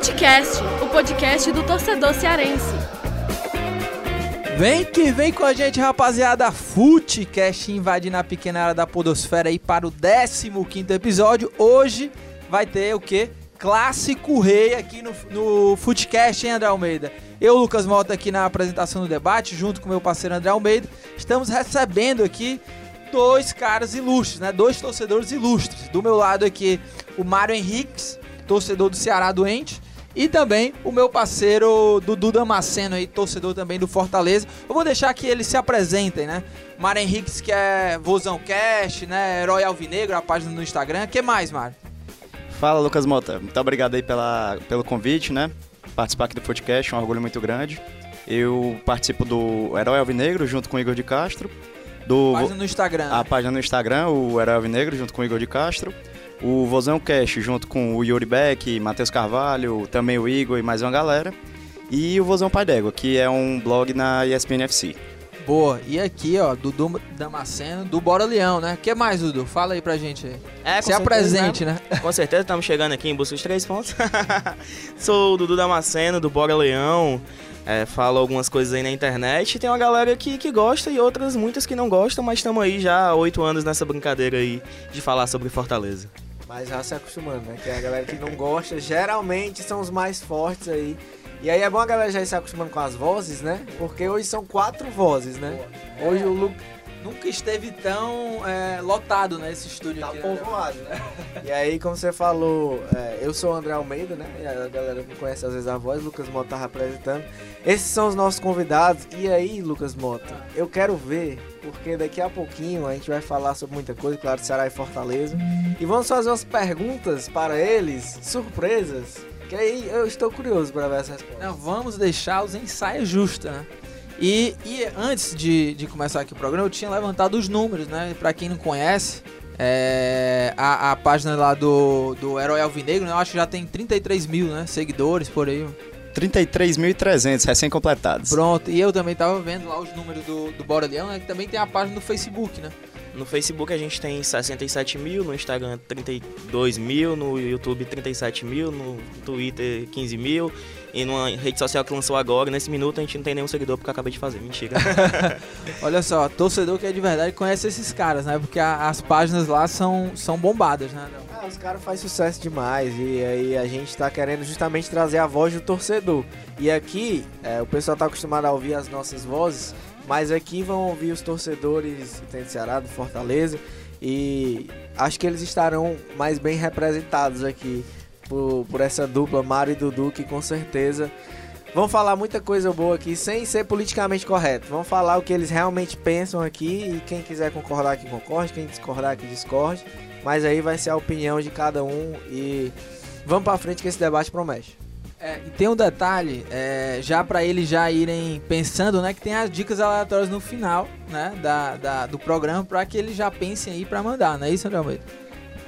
Futecast, o podcast do torcedor cearense. Vem que vem com a gente, rapaziada. Futecast invadindo a pequena área da podosfera aí para o 15º episódio. Hoje vai ter o quê? Clássico Rei aqui no, no Futecast, hein, André Almeida? Eu, Lucas Mota, aqui na apresentação do debate, junto com meu parceiro André Almeida, estamos recebendo aqui dois caras ilustres, né? Dois torcedores ilustres. Do meu lado aqui, o Mário Henriques, torcedor do Ceará doente. E também o meu parceiro Dudu Damasceno aí, torcedor também do Fortaleza. Eu vou deixar que eles se apresentem, né? Mário Henriques, que é Vozão Cash, né? Herói Alvinegro, a página no Instagram. O que mais, Mário? Fala, Lucas Mota. Muito obrigado aí pela, pelo convite, né? Participar aqui do podcast, é um orgulho muito grande. Eu participo do Herói Alvinegro junto com o Igor de Castro. Do, página no Instagram. A página no Instagram, o Herói Alvinegro junto com o Igor de Castro o Vozão Cash junto com o Yuri Beck, Matheus Carvalho, também o Igor e mais uma galera. E o Vozão Pai d'Égua, que é um blog na ESPN FC. Boa, e aqui ó, Dudu Damasceno do Bora Leão, né? O que mais, Dudu? Fala aí pra gente aí. É, Se apresente, né? Com certeza, estamos chegando aqui em busca dos três pontos. Sou o Dudu Damasceno do Bora Leão. É, falo algumas coisas aí na internet. Tem uma galera que, que gosta e outras, muitas que não gostam, mas estamos aí já há oito anos nessa brincadeira aí de falar sobre Fortaleza. Mas já se acostumando, né? Que a galera que não gosta geralmente são os mais fortes aí. E aí é bom a galera já ir se acostumando com as vozes, né? Porque hoje são quatro vozes, né? Hoje o Lu... Nunca esteve tão é, lotado, né? Esse estúdio tá aqui. Tá povoado, né? E aí, como você falou, é, eu sou o André Almeida, né? E a galera me conhece às vezes a voz, Lucas Mota tá representando. Esses são os nossos convidados. E aí, Lucas Mota, eu quero ver, porque daqui a pouquinho a gente vai falar sobre muita coisa, claro, Ceará e Fortaleza. E vamos fazer umas perguntas para eles, surpresas. Que aí eu estou curioso para ver essa resposta. Não, vamos deixar os ensaios justos, né? E, e antes de, de, começar aqui o programa, eu tinha levantado os números, né? Pra quem não conhece, é, a, a, página lá do, do Herói Alvinegro, né? Eu acho que já tem 33 mil né, seguidores por aí. 33.300 recém-completados. Pronto, e eu também tava vendo lá os números do, do Bora Leão, né? Que também tem a página do Facebook, né? No Facebook a gente tem 67 mil, no Instagram 32 mil, no YouTube 37 mil, no Twitter 15 mil e numa rede social que lançou agora, nesse minuto a gente não tem nenhum seguidor porque eu acabei de fazer, mentira. Olha só, torcedor que é de verdade conhece esses caras, né? Porque a, as páginas lá são, são bombadas, né? Ah, os caras fazem sucesso demais e aí a gente tá querendo justamente trazer a voz do torcedor. E aqui, é, o pessoal tá acostumado a ouvir as nossas vozes, mas aqui vão ouvir os torcedores do Ceará, do Fortaleza, e acho que eles estarão mais bem representados aqui por, por essa dupla, Mário e Dudu, que com certeza vão falar muita coisa boa aqui sem ser politicamente correto. Vão falar o que eles realmente pensam aqui e quem quiser concordar que concorde, quem discordar que discorde. Mas aí vai ser a opinião de cada um e vamos para frente que esse debate promete. É, e tem um detalhe, é, já para eles já irem pensando, né, que tem as dicas aleatórias no final, né, da, da do programa, para que eles já pensem aí para mandar, não é isso, André Almeida?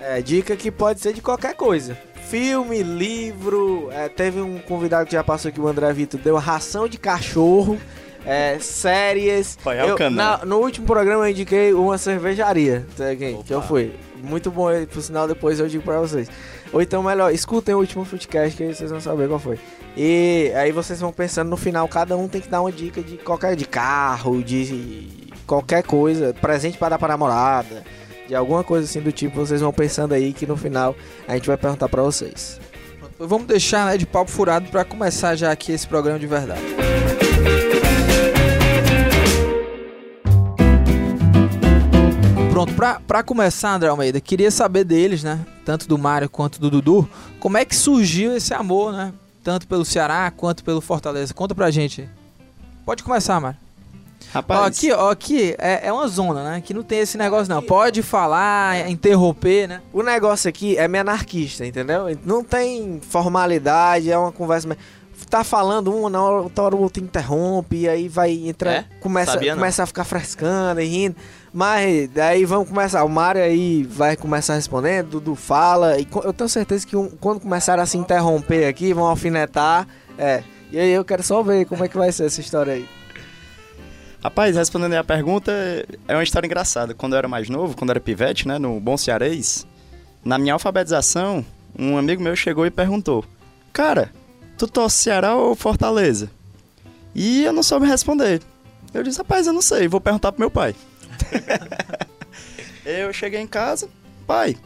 É, dica que pode ser de qualquer coisa. Filme, livro, é, teve um convidado que já passou aqui, o André Vitor, deu ração de cachorro, é, séries. É eu, na, no último programa eu indiquei uma cervejaria, que, que eu fui. Muito bom, por sinal depois eu digo pra vocês. Ou então, melhor, escutem o último Footcast que vocês vão saber qual foi. E aí vocês vão pensando no final, cada um tem que dar uma dica de qualquer de carro, de qualquer coisa, presente para dar para namorada, de alguma coisa assim do tipo, vocês vão pensando aí que no final a gente vai perguntar para vocês. Vamos deixar né, de papo furado para começar já aqui esse programa de verdade. Pra, pra começar, André Almeida, queria saber deles, né? Tanto do Mário quanto do Dudu, como é que surgiu esse amor, né? Tanto pelo Ceará quanto pelo Fortaleza. Conta pra gente. Pode começar, Mário. Rapaz. Ó, aqui, ó, aqui é, é, uma zona, né? Que não tem esse negócio, não. Pode falar, interromper, né? O negócio aqui é meio anarquista, entendeu? Não tem formalidade, é uma conversa tá falando um, na outra hora o outro interrompe, e aí vai entrar. É? Começa, começa a ficar frescando e rindo. Mas daí vamos começar. O Mário aí vai começar respondendo, Dudu fala. E eu tenho certeza que um, quando começar a se interromper aqui, vão alfinetar. É. E aí eu quero só ver como é que vai ser essa história aí. Rapaz, respondendo aí a pergunta, é uma história engraçada. Quando eu era mais novo, quando eu era pivete, né, no Bom Cearês, na minha alfabetização, um amigo meu chegou e perguntou: Cara, tu torce Ceará ou Fortaleza? E eu não soube responder. Eu disse, rapaz, eu não sei, vou perguntar pro meu pai. eu cheguei em casa, pai,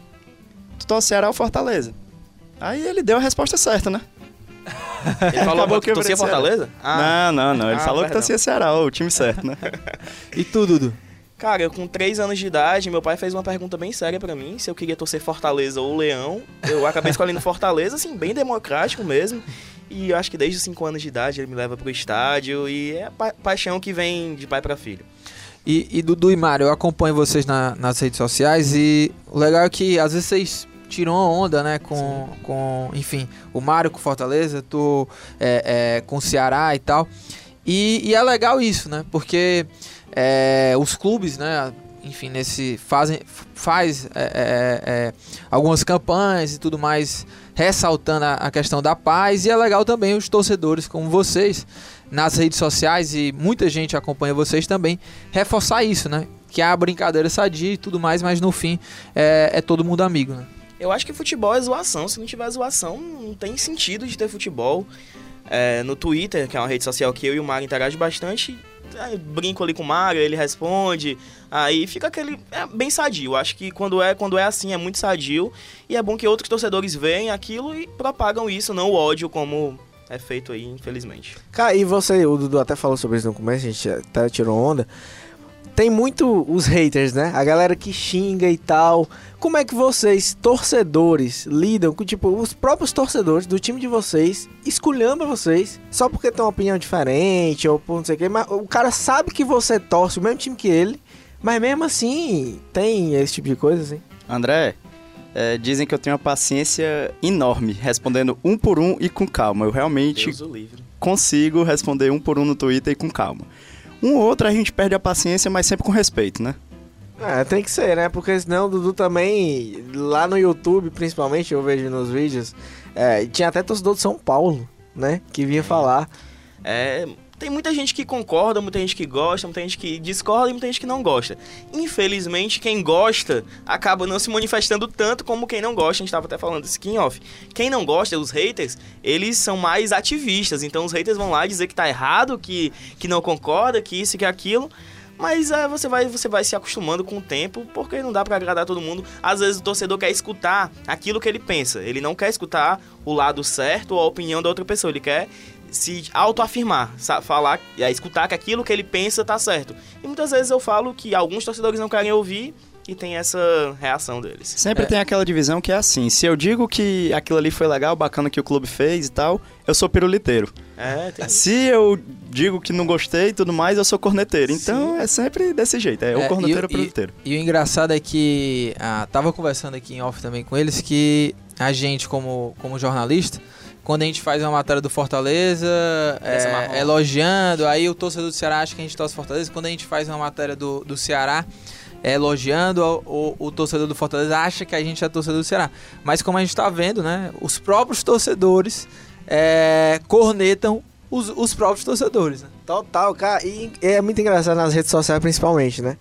tu torce Ceará ou Fortaleza? Aí ele deu a resposta certa, né? Ele falou Acabou que torcia Fortaleza? não, não, não. Ele Ah, falou que perdão. torcia Ceará, o time certo, né? E tu, Dudu? Cara, eu com 3 anos de idade, meu pai fez uma pergunta bem séria pra mim, se eu queria torcer Fortaleza ou Leão. Eu acabei escolhendo Fortaleza, assim, bem democrático mesmo. E eu acho que desde os 5 anos de idade ele me leva pro estádio e é pa paixão que vem de pai pra filho. E, e Dudu e Mário, eu acompanho vocês na- nas redes sociais e o legal é que às vezes vocês tiram a onda, né? Com, com enfim, o Mário com Fortaleza, tu é, é, com o Ceará e tal. E, e é legal isso, né? Porque é, os clubes, né? Enfim, nesse fazem faz é, é, é, algumas campanhas e tudo mais, ressaltando a, a questão da paz. E é legal também os torcedores como vocês nas redes sociais e muita gente acompanha vocês também reforçar isso, né? Que há brincadeira sadia e tudo mais, mas no fim é, é todo mundo amigo, né? Eu acho que futebol é zoação. Se não tiver zoação, não tem sentido de ter futebol. É, no Twitter, que é uma rede social que eu e o Mário interagem bastante, aí brinco ali com o Mário, ele responde, aí fica aquele. É bem sadio. Acho que quando é, quando é assim é muito sadio. E é bom que outros torcedores veem aquilo e propagam isso, não o ódio como é feito aí, infelizmente. Cara, e você, o Dudu até falou sobre isso no começo, a gente até tirou onda. Tem muito os haters, né? A galera que xinga e tal. Como é que vocês, torcedores, lidam com, tipo, os próprios torcedores do time de vocês, esculhamba vocês, só porque tem uma opinião diferente, ou por não sei o quê, mas o cara sabe que você torce o mesmo time que ele, mas mesmo assim, tem esse tipo de coisa, assim. André, é, dizem que eu tenho uma paciência enorme, respondendo um por um e com calma. Eu realmente consigo responder um por um no Twitter e com calma. Um ou outro a gente perde a paciência, mas sempre com respeito, né? É, tem que ser, né? Porque senão o Dudu também, lá no YouTube, principalmente, eu vejo nos vídeos, é, tinha até torcedor de São Paulo, né? Que vinha falar. É, tem muita gente que concorda, muita gente que gosta, muita gente que discorda e muita gente que não gosta. Infelizmente, quem gosta acaba não se manifestando tanto como quem não gosta. A gente tava até falando aqui em off. Quem não gosta, os haters, eles são mais ativistas. Então os haters vão lá dizer que tá errado, que, que não concorda, que isso que aquilo. Mas é, você, vai, você vai se acostumando com o tempo, porque não dá pra agradar todo mundo. Às vezes o torcedor quer escutar aquilo que ele pensa. Ele não quer escutar o lado certo ou a opinião da outra pessoa. Ele quer se autoafirmar, falar, é, escutar que aquilo que ele pensa tá certo. E muitas vezes eu falo que alguns torcedores não querem ouvir e tem essa reação deles. Sempre É. tem aquela divisão que é assim: se eu digo que aquilo ali foi legal, bacana que o clube fez e tal, eu sou piruliteiro. É, tem Se eu digo que não gostei e tudo mais, eu sou corneteiro. Então é sempre desse jeito: é, É, o corneteiro e- ou piruliteiro. E o engraçado é que ah, tava conversando aqui em off também com eles que a gente como, como jornalista quando a gente faz uma matéria do Fortaleza é, marrom. elogiando, aí o torcedor do Ceará acha que a gente torce Fortaleza. Quando a gente faz uma matéria do, do Ceará é, elogiando, o, o, o torcedor do Fortaleza acha que a gente é torcedor do Ceará. Mas como a gente tá vendo, né, os próprios torcedores é, cornetam os, os próprios torcedores. Né? Total, cara. E é muito engraçado nas redes sociais, principalmente, né?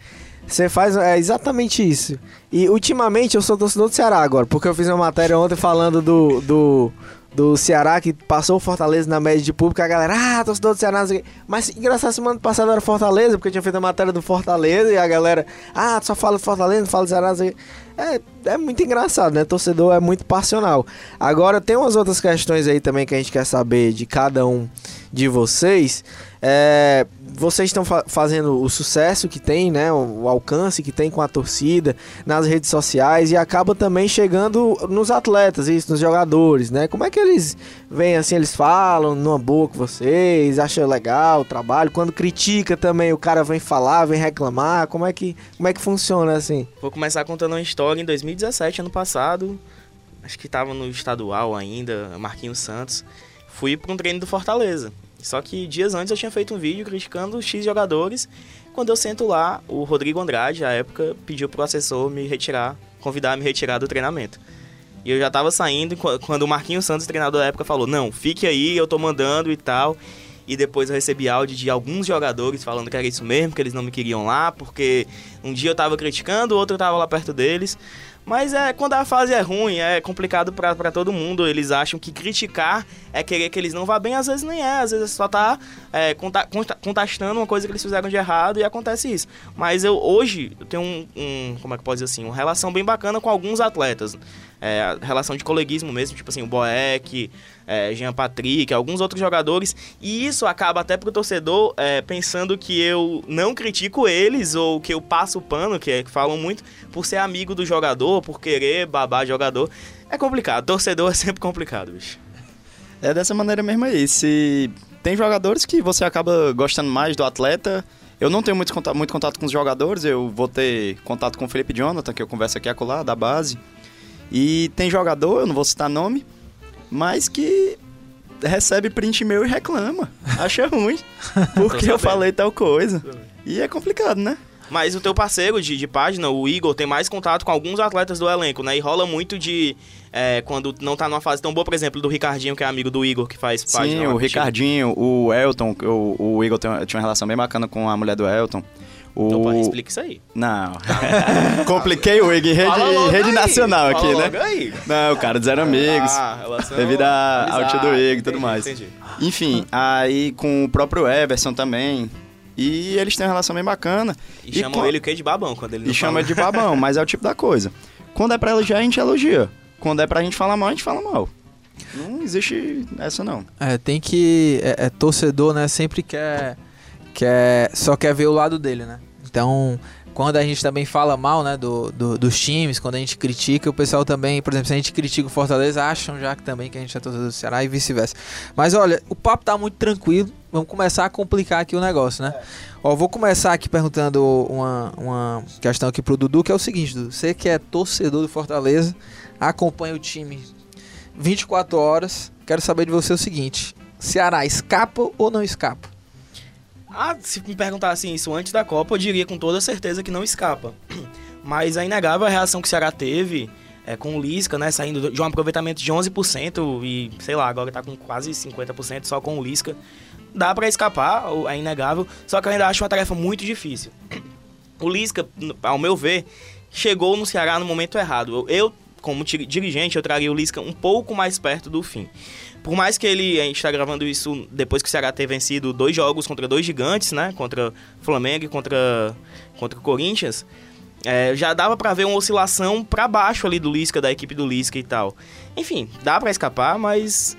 Você faz é exatamente isso. E ultimamente eu sou torcedor do Ceará agora, porque eu fiz uma matéria ontem falando do, do, do Ceará que passou o Fortaleza na média de público. A galera, ah, torcedor do Ceará. Mas engraçado, semana passada era Fortaleza, porque eu tinha feito a matéria do Fortaleza e a galera, ah, só fala do Fortaleza, não fala do Ceará. É, é muito engraçado, né? Torcedor é muito passional. Agora, tem umas outras questões aí também que a gente quer saber de cada um de vocês. É, vocês estão fa- fazendo o sucesso que tem, né? O, o alcance que tem com a torcida nas redes sociais e acaba também chegando nos atletas, isso, nos jogadores, né? Como é que eles vêm assim, eles falam numa boa com vocês, acham legal o trabalho, quando critica também o cara vem falar, vem reclamar, como é que, como é que funciona assim? Vou começar contando uma história em 2017, ano passado. Acho que tava no estadual ainda, Marquinhos Santos. Fui para um treino do Fortaleza. Só que dias antes eu tinha feito um vídeo criticando X jogadores. Quando eu sento lá, o Rodrigo Andrade, à época, pediu pro assessor me retirar, convidar a me retirar do treinamento. E eu já tava saindo qu- quando o Marquinhos Santos, treinador da época, falou: Não, fique aí, eu tô mandando e tal. E depois eu recebi áudio de alguns jogadores falando que era isso mesmo, que eles não me queriam lá, porque um dia eu tava criticando, o outro eu tava lá perto deles. Mas é quando a fase é ruim, é complicado pra todo mundo. Eles acham que criticar é querer que eles não vá bem, às vezes nem é. Às vezes só tá é, conta, conta, contestando uma coisa que eles fizeram de errado e acontece isso. Mas eu hoje eu tenho um, um como é que pode dizer assim, uma relação bem bacana com alguns atletas. É, relação de coleguismo mesmo, tipo assim, o Boeck, é, Jean Patrick, alguns outros jogadores, e isso acaba até pro torcedor é, pensando que eu não critico eles ou que eu passo o pano, que, é, que falam muito, por ser amigo do jogador, por querer babar jogador. É complicado, torcedor é sempre complicado, bicho. É dessa maneira mesmo aí. Se tem jogadores que você acaba gostando mais do atleta. Eu não tenho muito contato, muito contato com os jogadores, eu vou ter contato com o Felipe Jonathan, que eu converso aqui acolá, da base. E tem jogador, eu não vou citar nome, mas que recebe print meu e reclama. Acha ruim. Porque eu falei tal coisa. E é complicado, né? Mas o teu parceiro de, de página, o Igor, tem mais contato com alguns atletas do elenco, né? E rola muito de. É, quando não tá numa fase tão boa, por exemplo, do Ricardinho, que é amigo do Igor, que faz página. Sim, o. Ricardinho, o Elton, o, o Igor tem, tinha uma relação bem bacana com a mulher do Elton. O... Então, explica isso aí. Não. Compliquei o em rede, rede aí, nacional fala aqui, né? logo aí. Não, cara, eles eram amigos. Ah, relação- devido a- ao tio do Igor e tudo mais. entendi. Enfim, aí com o próprio Everson também. E eles têm uma relação bem bacana. E, chamam com- ele o quê? De babão, quando ele não E chama de babão, mas é o tipo da coisa. Quando é pra elogiar, a gente elogia. Quando é pra gente falar mal, a gente fala mal. Não existe essa não. É, tem que. É, é torcedor, né? Sempre quer, quer. Só quer ver o lado dele, né? Então, quando a gente também fala mal, né? Do, do- dos times, quando a gente critica, o pessoal também, por exemplo, se a gente critica o Fortaleza, acham já que também que a gente é torcedor do Ceará e vice-versa. Mas olha, o papo tá muito tranquilo. Vamos começar a complicar aqui o negócio, né? Ó, vou começar aqui perguntando uma, uma questão aqui pro Dudu, que é o seguinte, Dudu. Você que é torcedor do Fortaleza, acompanha o time 24 horas. Quero saber de você o seguinte: Ceará escapa ou não escapa? Ah, se me perguntassem isso antes da Copa, eu diria com toda certeza que não escapa. Mas é inegável a reação que o Ceará teve é, com o Lisca, né? Saindo de um aproveitamento de 11% e, sei lá, agora tá com quase 50% só com o Lisca. Dá pra escapar, é inegável, só que eu ainda acho uma tarefa muito difícil. O Lisca, ao meu ver, chegou no Ceará no momento errado. Eu, eu, como dirigente, eu traria o Lisca um pouco mais perto do fim. Por mais que ele, a gente tá gravando isso depois que o Ceará ter vencido dois jogos contra dois gigantes, né? Contra o Flamengo e contra, contra o Corinthians. é, já dava pra ver uma oscilação pra baixo ali do Lisca, da equipe do Lisca e tal. Enfim, dá pra escapar, mas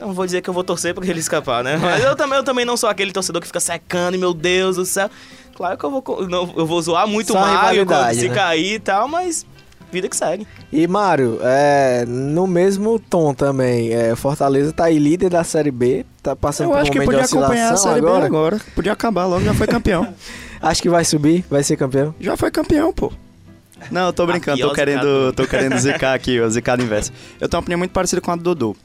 não vou dizer que eu vou torcer pra ele escapar, né? Mas eu também, eu também não sou aquele torcedor que fica secando, e meu Deus do céu. Claro que eu vou, não, eu vou zoar muito Só o Mário quando rivalidade, se né? cair e tal, mas vida que segue. E Mário, é, no mesmo tom também, é, Fortaleza tá aí líder da Série B, tá passando Eu por um acho que momento podia de acompanhar a Série agora. B agora. Podia acabar logo, já foi campeão. Acho que vai subir, vai ser campeão. já foi campeão, pô. Não, eu tô brincando, tô querendo, tô querendo zicar aqui, o zicado inverso. Eu tenho uma opinião muito parecida com a do Dudu.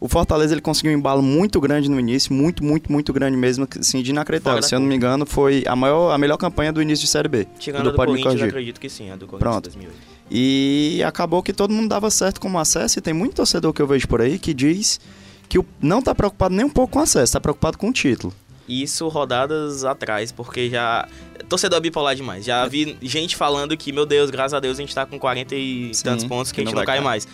O Fortaleza ele conseguiu um embalo muito grande no início, muito, muito, muito grande mesmo, assim, de inacreditável. Se eu não me engano, foi a, maior, a melhor campanha do início de Série B. Tirando do me Corinthians, acredito que sim, a do Corinthians Pronto. 2008. E acabou que todo mundo dava certo como acesso, e tem muito torcedor que eu vejo por aí que diz que o- não tá preocupado nem um pouco com acesso, tá preocupado com o título. Isso rodadas atrás, porque já. Torcedor é bipolar demais. Já vi gente falando que, meu Deus, graças a Deus a gente tá com 40 e Sim, tantos pontos que, que a gente não não, cai mais.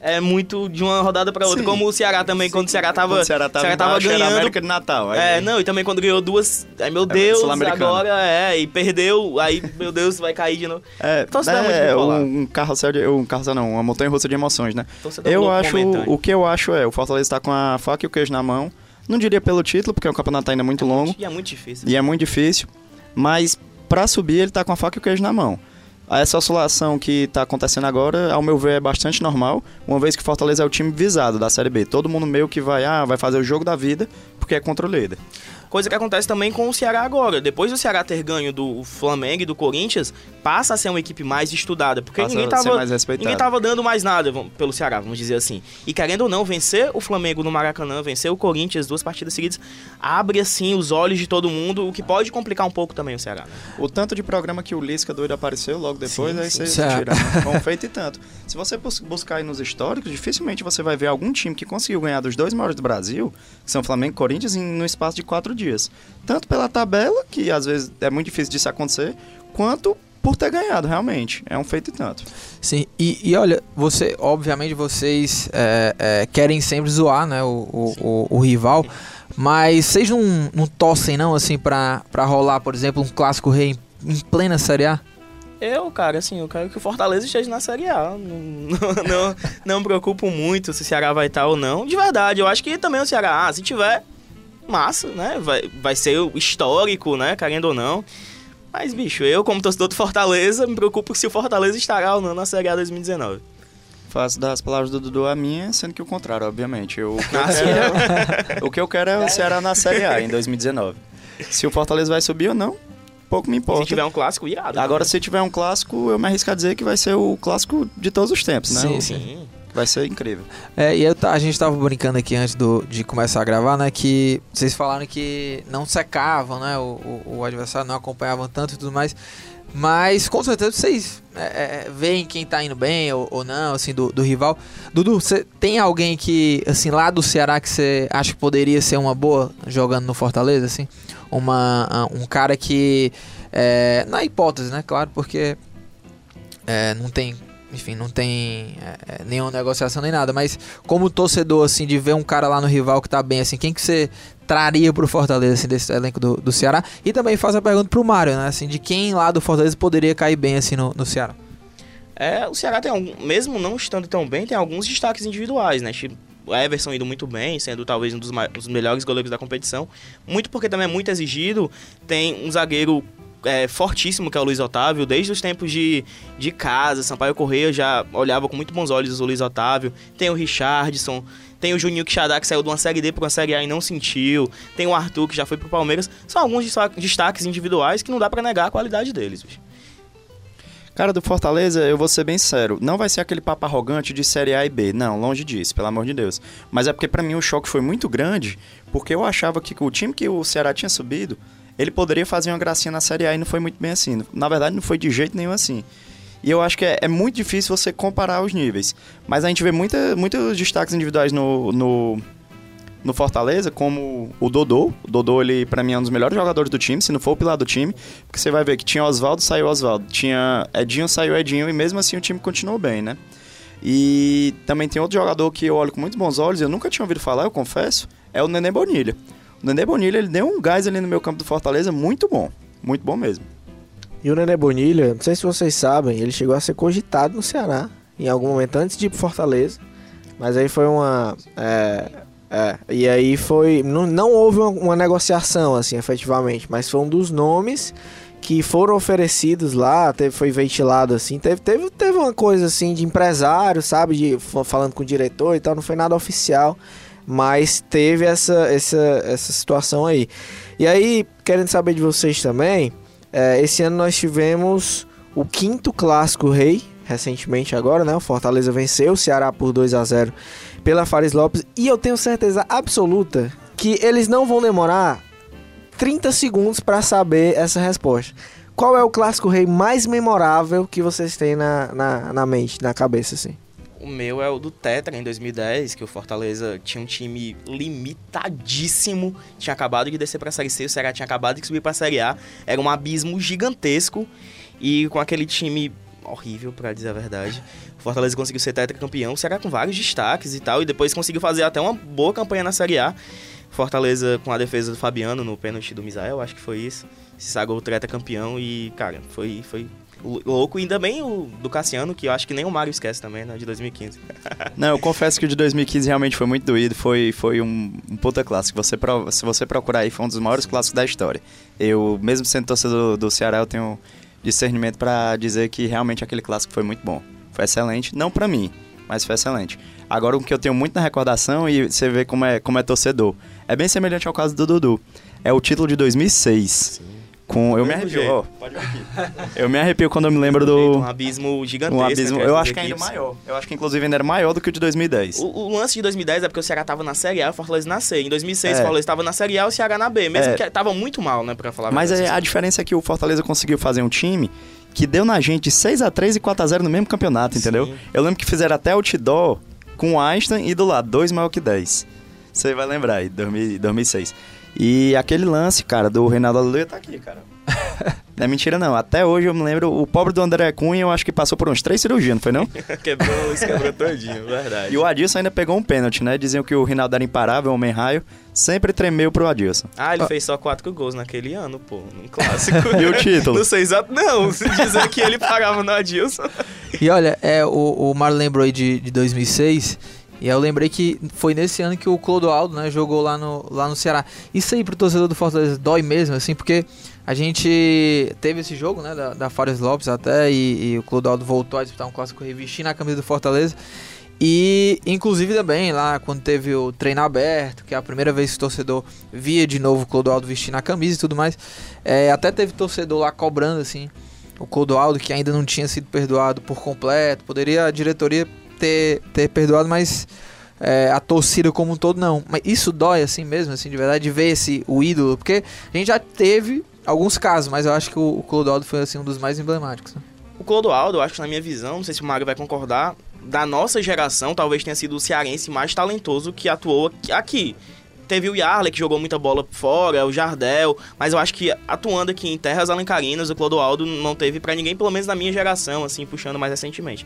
É muito de uma rodada pra outra. Sim. Como o Ceará também, quando o Ceará tava. Quando o Ceará tava, Ceará tava embaixo, era ganhando. América de Natal. aí- É, não, e também quando ganhou duas. Ai, meu Deus, Sul-Americano. agora é, e perdeu, aí, meu Deus, vai cair de novo. É, Torcedor é muito é um carrossel de, um carrossel não, uma montanha russa de emoções, né? Torcedor Eu louco acho, o que eu acho é, o Fortaleza tá com a faca e o queijo na mão. Não diria pelo título, porque o campeonato ainda é muito longo E é muito difícil. e é muito difícil, mas pra subir ele tá com a faca e o queijo na mão. Essa oscilação que tá acontecendo agora, ao meu ver, é bastante normal, uma vez que Fortaleza é o time visado da Série B. Todo mundo meio que vai, ah, vai fazer o jogo da vida, porque é contra o líder. Coisa que acontece também com o Ceará agora. Depois do Ceará ter ganho do Flamengo e do Corinthians, passa a ser uma equipe mais estudada. Porque Passa ninguém tava, ninguém tava dando mais nada vamos- pelo Ceará, vamos dizer assim. E querendo ou não, vencer o Flamengo no Maracanã, vencer o Corinthians, duas partidas seguidas, abre assim os olhos de todo mundo, o que pode complicar um pouco também o Ceará. né? O tanto de programa que o Lisca doido apareceu logo depois, Sim, aí sim. você tira. um feito e tanto. Se você bus- buscar aí nos históricos, dificilmente você vai ver algum time que conseguiu ganhar dos dois maiores do Brasil, que são Flamengo e Corinthians, em, no espaço de quatro dias. Tanto pela tabela, que às vezes é muito difícil disso acontecer, quanto por ter ganhado, realmente. É um feito e tanto. Sim, e, e olha, você, obviamente vocês é, é, querem sempre zoar, né, o, o, o, o rival, mas vocês não, não tossem não, assim, pra, pra rolar, por exemplo, um clássico rei em, em plena Série A? Eu, cara, assim, eu quero que o Fortaleza esteja na Série A. Não, não, não, não me preocupo muito se o Ceará vai estar ou não. De verdade, eu acho que também o Ceará, ah, se tiver, massa, né? Vai, vai ser o histórico, né? Querendo ou não. Mas, bicho, eu, como torcedor do Fortaleza, me preocupo se o Fortaleza estará ou não na Série A 2019. Faço das palavras do Dudu a minha, sendo que o contrário, obviamente. Eu, o, que eu Ah, quero, o que eu quero é o Ceará na Série A em 2019. Se o Fortaleza vai subir ou não, pouco me Se importa. tiver um clássico, irado. Agora, né? se tiver um clássico, eu me arrisco a dizer que vai ser o clássico de todos os tempos, né? Sim, O- Sim. Vai ser incrível. É, e eu a gente tava brincando aqui antes do, de começar a gravar, né? Que vocês falaram que não secavam, né? O, o, o adversário não acompanhavam tanto e tudo mais. Mas com certeza vocês é, é, veem quem tá indo bem ou, ou não, assim, do, do rival. Dudu, você tem alguém que, assim, lá do Ceará que você acha que poderia ser uma boa jogando no Fortaleza, assim? Uma, um cara que. é, na hipótese, né? Claro, porque é, não tem enfim, não tem é, é, nenhuma negociação nem nada, mas como torcedor, assim, de ver um cara lá no rival que tá bem, assim, quem que você traria pro Fortaleza, assim, desse elenco do, do Ceará? E também faz a pergunta pro Mário, né, assim, de quem lá do Fortaleza poderia cair bem, assim, no, no Ceará? É, o Ceará tem algum, mesmo não estando tão bem, tem alguns destaques individuais, né? Tipo, O Everson indo muito bem, sendo talvez um dos, mai- dos melhores goleiros da competição. Muito porque também é muito exigido. Tem um zagueiro é, fortíssimo que é o Luiz Otávio. Desde os tempos de, de casa, Sampaio Correia já olhava com muito bons olhos o Luiz Otávio. Tem o Richardson. Tem o Juninho Quixadá, que saiu de uma Série D para uma Série A e não sentiu. Tem o Arthur, que já foi pro Palmeiras. São alguns desta- destaques individuais que não dá para negar a qualidade deles. bicho. Cara, do Fortaleza, eu vou ser bem sério. Não vai ser aquele papo arrogante de Série A e B. Não, longe disso, pelo amor de Deus. Mas é porque pra mim o choque foi muito grande, porque eu achava que o time que o Ceará tinha subido, ele poderia fazer uma gracinha na Série A e não foi muito bem assim. Na verdade, não foi de jeito nenhum assim. E eu acho que é, é muito difícil você comparar os níveis. Mas a gente vê muita, muitos destaques individuais no, no, no Fortaleza, como o Dodô. O Dodô, ele, pra mim, é um dos melhores jogadores do time, se não for o pilar do time. Porque você vai ver que tinha Oswaldo, saiu Oswaldo. Tinha Edinho, saiu Edinho. E mesmo assim o time continuou bem, né? E também tem outro jogador que eu olho com muitos bons olhos, eu nunca tinha ouvido falar, eu confesso, é o Nenê Bonilha. O Nenê Bonilha, ele deu um gás ali no meu campo do Fortaleza muito bom. Muito bom mesmo. E o Nenê Bonilha, não sei se vocês sabem, ele chegou a ser cogitado no Ceará em algum momento antes de ir pro Fortaleza. Mas aí foi uma. É, é, e aí foi. Não, não houve uma, uma negociação, assim, efetivamente, mas foi um dos nomes que foram oferecidos lá, teve, foi ventilado assim, teve, teve, teve uma coisa assim de empresário, sabe, de falando com o diretor e tal, não foi nada oficial, mas teve essa, essa, essa situação aí. E aí, querendo saber de vocês também, é, esse ano nós tivemos o quinto clássico rei, recentemente agora, né? O Fortaleza venceu o Ceará por 2 a 0 pela Fares Lopes. E eu tenho certeza absoluta que eles não vão demorar 30 segundos para saber essa resposta. Qual é o clássico rei mais memorável que vocês têm na, na, na mente, na cabeça, assim? O meu é o do Tetra em 2010, que o Fortaleza tinha um time limitadíssimo, tinha acabado de descer pra Série C, o Ceará tinha acabado de subir pra Série A, era um abismo gigantesco e com aquele time horrível, pra dizer a verdade. O Fortaleza conseguiu ser tetracampeão, o Ceará com vários destaques e tal, e depois conseguiu fazer até uma boa campanha na Série A. Fortaleza com a defesa do Fabiano no pênalti do Misael, acho que foi isso. Se sagrou tetracampeão e, cara, foi, foi louco. E ainda bem o do Cassiano, que eu acho que nem o Mário esquece também, né, de 2015. Não, eu confesso que o de 2015 realmente foi muito doído, foi, foi um, um puta clássico. Você, se você procurar aí, foi um dos maiores clássicos da história. Eu, mesmo sendo torcedor do Ceará, eu tenho discernimento pra dizer que realmente aquele clássico foi muito bom. Foi excelente, não pra mim, mas foi excelente. Agora, o que eu tenho muito na recordação, e você vê como é, como é torcedor, é bem semelhante ao caso do Dudu. É o título de 2006. Com, eu me arrepio, jeito. ó, pode vir aqui. Eu me arrepio quando eu me lembro do... Um abismo gigantesco. Um abismo, entre eu acho que ainda equipes. maior. Eu acho que inclusive ainda era maior do que o de 2010. O, o lance de 2010 é porque o Ceará tava na Série A e o Fortaleza na C. Em 2006 É. o Fortaleza tava na Série A e o Ceará na B. Mesmo É. que tava muito mal, né, pra falar a Mas é, a diferença é que o Fortaleza conseguiu fazer um time que deu na gente 6x3 e 4x0 no mesmo campeonato, entendeu? Sim. Eu lembro que fizeram até outdoor com o Einstein e do lado, 2 maior que 10. Você vai lembrar aí, 2000 2006. E aquele lance, cara, do Reinaldo Aleluia tá aqui, cara. Não é mentira, não. Até hoje eu me lembro, o pobre do André Cunha, eu acho que passou por uns três cirurgias, não foi não? quebrou, isso quebrou todinho, verdade. E o Adilson ainda pegou um pênalti, né? Diziam que o Rinaldo era imparável, homem raio. Sempre tremeu pro Adilson. Ah, ele fez só quatro gols naquele ano, pô, num clássico. E o título? Não sei exato, não. Se dizer que ele parava no Adilson. E olha, é, o, o Mário lembrou aí de, de 2006. E aí eu lembrei que foi nesse ano que o Clodoaldo, né, jogou lá no, lá no Ceará. Isso aí pro torcedor do Fortaleza dói mesmo, assim, porque a gente teve esse jogo, né, da, da Fares Lopes até, e, e o Clodoaldo voltou a disputar um clássico revestindo a camisa do Fortaleza. E, inclusive, também lá quando teve o treino aberto, que é a primeira vez que o torcedor via de novo o Clodoaldo vestindo a camisa e tudo mais, é, até teve torcedor lá cobrando, assim, o Clodoaldo, que ainda não tinha sido perdoado por completo. Poderia a diretoria ter, ter perdoado, mas é, a torcida como um todo não. Mas isso dói assim mesmo, assim, de verdade, de ver esse, o ídolo, porque a gente já teve alguns casos, mas eu acho que o, o Clodoaldo foi assim, um dos mais emblemáticos. Né? O Clodoaldo, eu acho que na minha visão, não sei se o Mário vai concordar, da nossa geração, talvez tenha sido o cearense mais talentoso que atuou aqui. Teve o Yarley, que jogou muita bola fora, o Jardel, mas eu acho que atuando aqui em terras alencarinas, o Clodoaldo não teve para ninguém, pelo menos na minha geração, assim, puxando mais recentemente.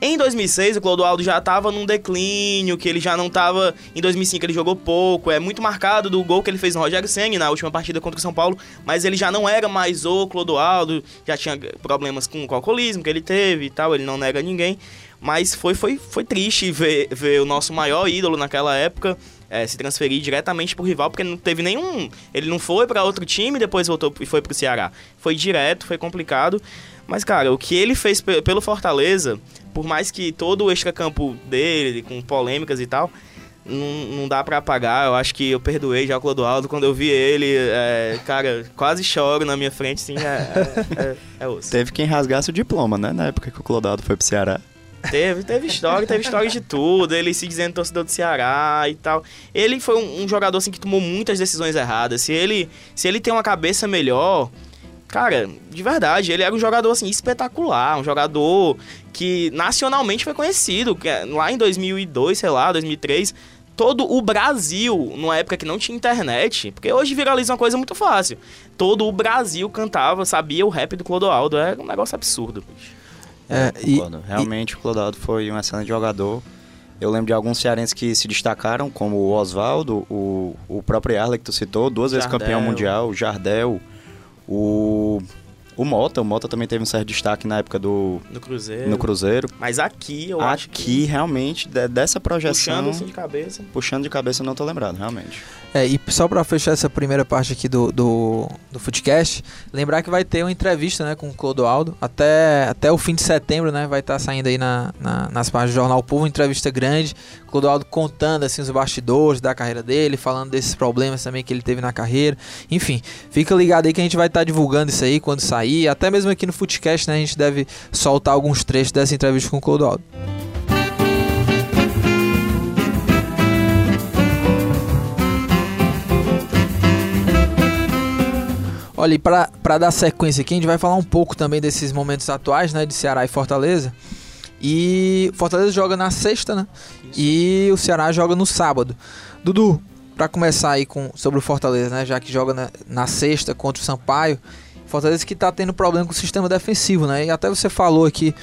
Em 2006, o Clodoaldo já estava num declínio, que ele já não estava... Em 2005 ele jogou pouco, é muito marcado do gol que ele fez no Rogério Senna na última partida contra o São Paulo, mas ele já não era mais o Clodoaldo, já tinha problemas com o alcoolismo que ele teve e tal, ele não nega ninguém. Mas foi, foi, foi triste ver, ver o nosso maior ídolo naquela época é, se transferir diretamente pro rival, porque não teve nenhum. Ele não foi para outro time depois voltou e foi pro Ceará. Foi direto, foi complicado. Mas, cara, o que ele fez pelo Fortaleza, por mais que todo o extracampo dele, com polêmicas e tal, não, não dá para apagar. Eu acho que eu perdoei já o Clodoaldo quando eu vi ele. É, cara, quase choro na minha frente, sim. É, é, é, é osso. Teve quem rasgasse o diploma, né? Na época que o Clodoaldo foi pro Ceará. Teve, teve história, teve história de tudo. Ele se dizendo torcedor do Ceará e tal. Ele foi um, um, jogador assim que tomou muitas decisões erradas. Se ele, se ele tem uma cabeça melhor, cara, de verdade, ele era um jogador assim espetacular, um jogador que nacionalmente foi conhecido, que é, lá em 2002, sei lá, 2003, todo o Brasil, numa época que não tinha internet, porque hoje viraliza uma coisa muito fácil. Todo o Brasil cantava, sabia o rap do Clodoaldo, era um negócio absurdo. Bicho. É, e, Realmente e... o Clodoaldo foi um excelente jogador. Eu lembro de alguns cearenses que se destacaram, como o Oswaldo, o, o próprio Arley que tu citou, duas Jardel. vezes campeão mundial, o Jardel, o o Mota, o Mota também teve um certo destaque na época do no Cruzeiro. No Cruzeiro. Mas aqui eu aqui, acho que aqui realmente dessa projeção puxando assim de cabeça. Puxando de cabeça não tô lembrado, realmente. É, e só para fechar essa primeira parte aqui do, do, do Footcast, lembrar que vai ter uma entrevista né, com o Clodoaldo até, até o fim de setembro, né? Vai estar tá saindo aí na, na, nas páginas do Jornal Povo, uma entrevista grande. Clodoaldo contando assim, os bastidores da carreira dele, falando desses problemas também que ele teve na carreira. Enfim, fica ligado aí que a gente vai estar tá divulgando isso aí quando sair. Até mesmo aqui no Footcast, né? A gente deve soltar alguns trechos dessa entrevista com o Clodoaldo. Olha, e para dar sequência aqui, a gente vai falar um pouco também desses momentos atuais, né, de Ceará e Fortaleza. E Fortaleza joga na sexta, né? Isso. E o Ceará joga no sábado. Dudu, para começar aí com sobre o Fortaleza, né, já que joga na, na sexta contra o Sampaio, Fortaleza que tá tendo problema com o sistema defensivo, né? E até você falou aqui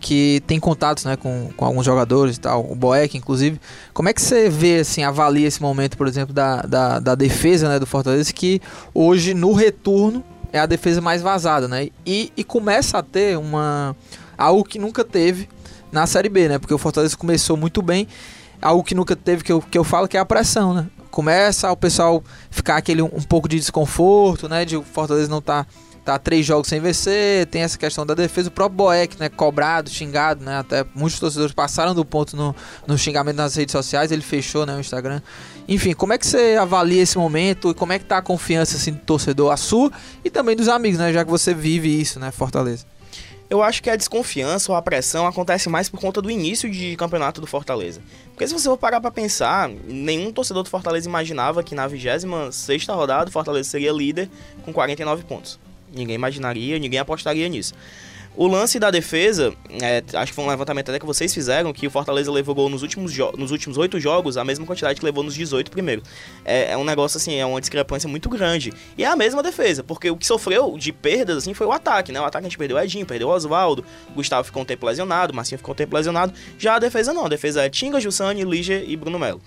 que tem contatos, né, com, com alguns jogadores e tal, o Boeck, inclusive. Como é que você vê, assim, avalia esse momento, por exemplo, da, da, da defesa, né, do Fortaleza, que hoje, no retorno, é a defesa mais vazada, né? E, e começa a ter uma... algo que nunca teve na Série B, né? Porque o Fortaleza começou muito bem, algo que nunca teve, que eu, que eu falo, que é a pressão, né? Começa o pessoal ficar aquele um, um pouco de desconforto, né? De o Fortaleza não. Tá tá três jogos sem vencer, tem essa questão da defesa, o próprio Boeck, né, cobrado, xingado, né, até muitos torcedores passaram do ponto no, no xingamento nas redes sociais, ele fechou, né, o Instagram. Enfim, como é que você avalia esse momento e como é que tá a confiança, assim, do torcedor, a sua e também dos amigos, né, já que você vive isso, né, Fortaleza? Eu acho que a desconfiança ou a pressão acontece mais por conta do início de campeonato do Fortaleza. Porque se você for parar pra pensar, nenhum torcedor do Fortaleza imaginava que na 26 rodada o Fortaleza seria líder com 49 pontos. Ninguém imaginaria, ninguém apostaria nisso. O lance da defesa, é, acho que foi um levantamento até que vocês fizeram, que o Fortaleza levou gol nos últimos, nos últimos 8 jogos, a mesma quantidade que levou nos 18 primeiro. É, é um negócio assim, é uma discrepância muito grande. E é a mesma defesa, porque o que sofreu de perdas assim foi o ataque, né? O ataque a gente perdeu o Edinho, perdeu o Oswaldo, Gustavo ficou um tempo lesionado, Marcinho ficou um tempo lesionado. Já a defesa não, a defesa é Tinga, Jussani, Lígia e Bruno Melo.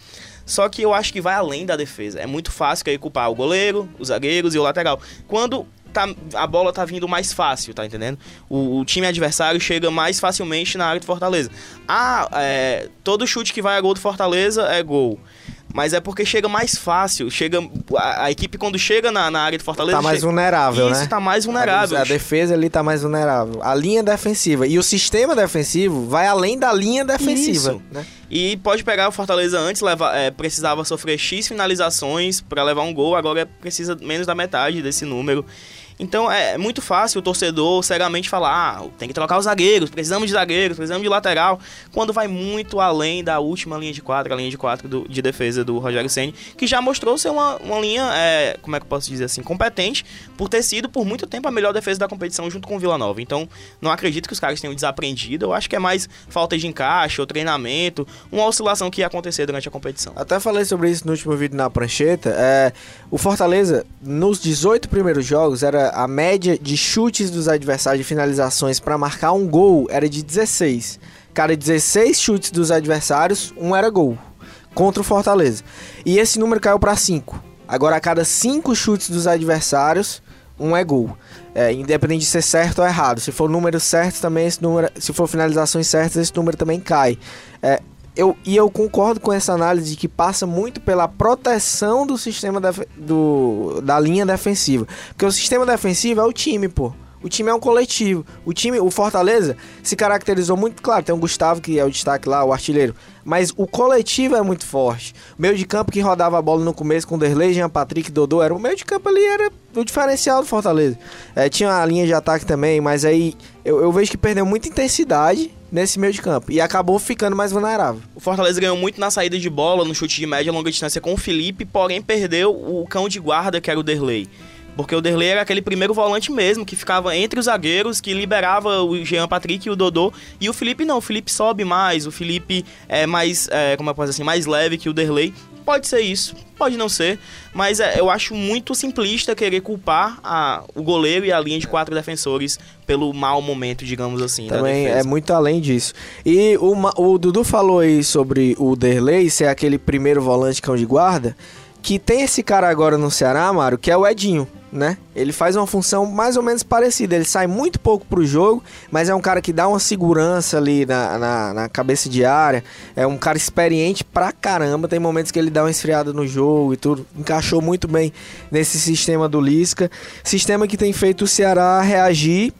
Só que eu acho que vai além da defesa. É muito fácil culpar o goleiro, os zagueiros e o lateral. Quando tá, a bola tá vindo mais fácil, tá entendendo? O, o time adversário chega mais facilmente na área do Fortaleza. Ah, é, todo chute que vai a gol do Fortaleza é gol. Mas é porque chega mais fácil. Chega, a, a equipe, quando chega na, na área do Fortaleza. Tá mais chega- vulnerável, Isso, né? tá mais vulnerável. A defesa ali tá mais vulnerável. A linha defensiva e o sistema defensivo vai além da linha defensiva. Isso. Né? E pode pegar o Fortaleza antes, leva, é, precisava sofrer X finalizações pra levar um gol, agora precisa menos da metade desse número. Então é muito fácil o torcedor cegamente falar: ah, tem que trocar os zagueiros, precisamos de zagueiros, precisamos de lateral, quando vai muito além da última linha de quadro, a linha de quatro do- de defesa do Rogério Ceni, que já mostrou ser uma, uma linha, é, como é que eu posso dizer assim, competente, por ter sido por muito tempo a melhor defesa da competição junto com o Vila Nova. Então não acredito que os caras tenham desaprendido, eu acho que é mais falta de encaixe, ou treinamento, uma oscilação que ia acontecer durante a competição. Até falei sobre isso no último vídeo na prancheta. É, o Fortaleza, nos 18 primeiros jogos, era a média de chutes dos adversários, de finalizações pra marcar um gol, era de 16. Cada 16 chutes dos adversários, um era gol. Contra o Fortaleza. E esse número caiu pra 5. Agora, a cada 5 chutes dos adversários, um é gol. É, independente de ser certo ou errado. Se for número certo, também esse número. Se for finalizações certas, esse número também cai. É, eu, e eu concordo com essa análise que passa muito pela proteção do sistema def- do, da linha defensiva. Porque o sistema defensivo é o time, pô. O time é um coletivo. O time, o Fortaleza, se caracterizou muito, claro, tem o Gustavo que é o destaque lá, o artilheiro. Mas o coletivo é muito forte. O meio de campo que rodava a bola no começo com o Derlei, Jean Patrick, Dodô, era o meio de campo ali, era o diferencial do Fortaleza. É, tinha a linha de ataque também, mas aí eu, eu vejo que perdeu muita intensidade nesse meio de campo. E acabou ficando mais vulnerável. O Fortaleza ganhou muito na saída de bola, no chute de média e longa distância com o Felipe, porém perdeu o cão de guarda que era o Derlei. Porque o Derlei era aquele primeiro volante mesmo, que ficava entre os zagueiros, que liberava o Jean Patrick e o Dodô. E o Felipe não, o Felipe sobe mais, o Felipe é mais, é, como posso dizer assim, mais leve que o Derlei. Pode ser isso, pode não ser, mas é, eu acho muito simplista querer culpar a, o goleiro e a linha de quatro defensores pelo mau momento, digamos assim, Também é muito além disso. E o, o Dudu falou aí sobre o Derlei ser aquele primeiro volante cão de guarda. Que tem esse cara agora no Ceará, Mário, que é o Edinho, né? Ele faz uma função mais ou menos parecida. Ele sai muito pouco pro jogo, mas é um cara que dá uma segurança ali na, na, na cabeça de área. É um cara experiente pra caramba. Tem momentos que ele dá uma esfriada no jogo e tudo. Encaixou muito bem nesse sistema do Lisca. Sistema que tem feito o Ceará reagir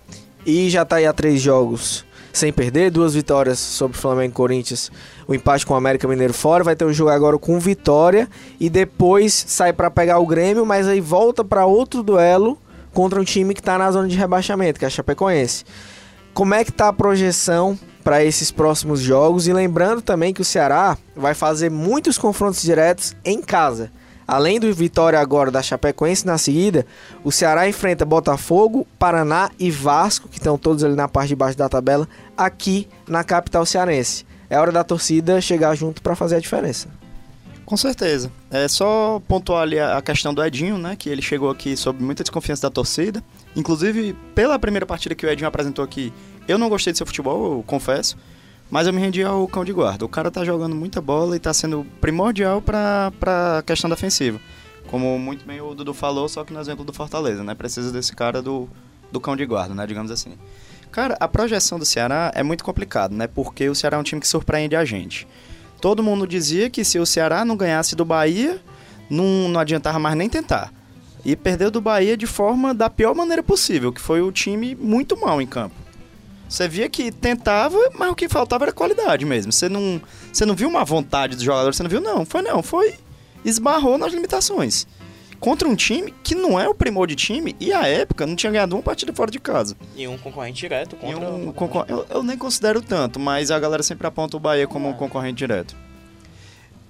e já tá aí há três jogos sem perder, duas vitórias sobre Flamengo e Corinthians, o empate com o América Mineiro fora, vai ter um jogo agora com Vitória. E depois sai pra pegar o Grêmio, mas aí volta pra outro duelo contra um time que tá na zona de rebaixamento, que é a Chapecoense. Como é que tá a projeção para esses próximos jogos? E lembrando também que o Ceará vai fazer muitos confrontos diretos em casa. Além do Vitória agora da Chapecoense na seguida, o Ceará enfrenta Botafogo, Paraná e Vasco, que estão todos ali na parte de baixo da tabela, aqui na capital cearense. É hora da torcida chegar junto para fazer a diferença. Com certeza. É só pontuar ali a questão do Edinho, né? Que ele chegou aqui sob muita desconfiança da torcida. Inclusive, pela primeira partida que o Edinho apresentou aqui, eu não gostei de seu futebol, eu confesso. Mas eu me rendi ao cão de guarda. O cara tá jogando muita bola e tá sendo primordial pra, pra questão defensiva. Como muito bem o Dudu falou, só que no exemplo do Fortaleza, né? Precisa desse cara do, do cão de guarda, né? Digamos assim. Cara, a projeção do Ceará é muito complicado, né? Porque o Ceará é um time que surpreende a gente. Todo mundo dizia que se o Ceará não ganhasse do Bahia, não, não adiantava mais nem tentar. E perdeu do Bahia de forma da pior maneira possível, que foi o time muito mal em campo. Você via que tentava, mas o que faltava era qualidade mesmo. Você não, você não viu uma vontade dos jogadores, você não viu, não. Foi não, foi. Esbarrou nas limitações. Contra um time que não é o primor de time e, à época, não tinha ganhado uma partida fora de casa. E um concorrente direto contra um o concor- eu, eu nem considero tanto, mas a galera sempre aponta o Bahia como um concorrente direto.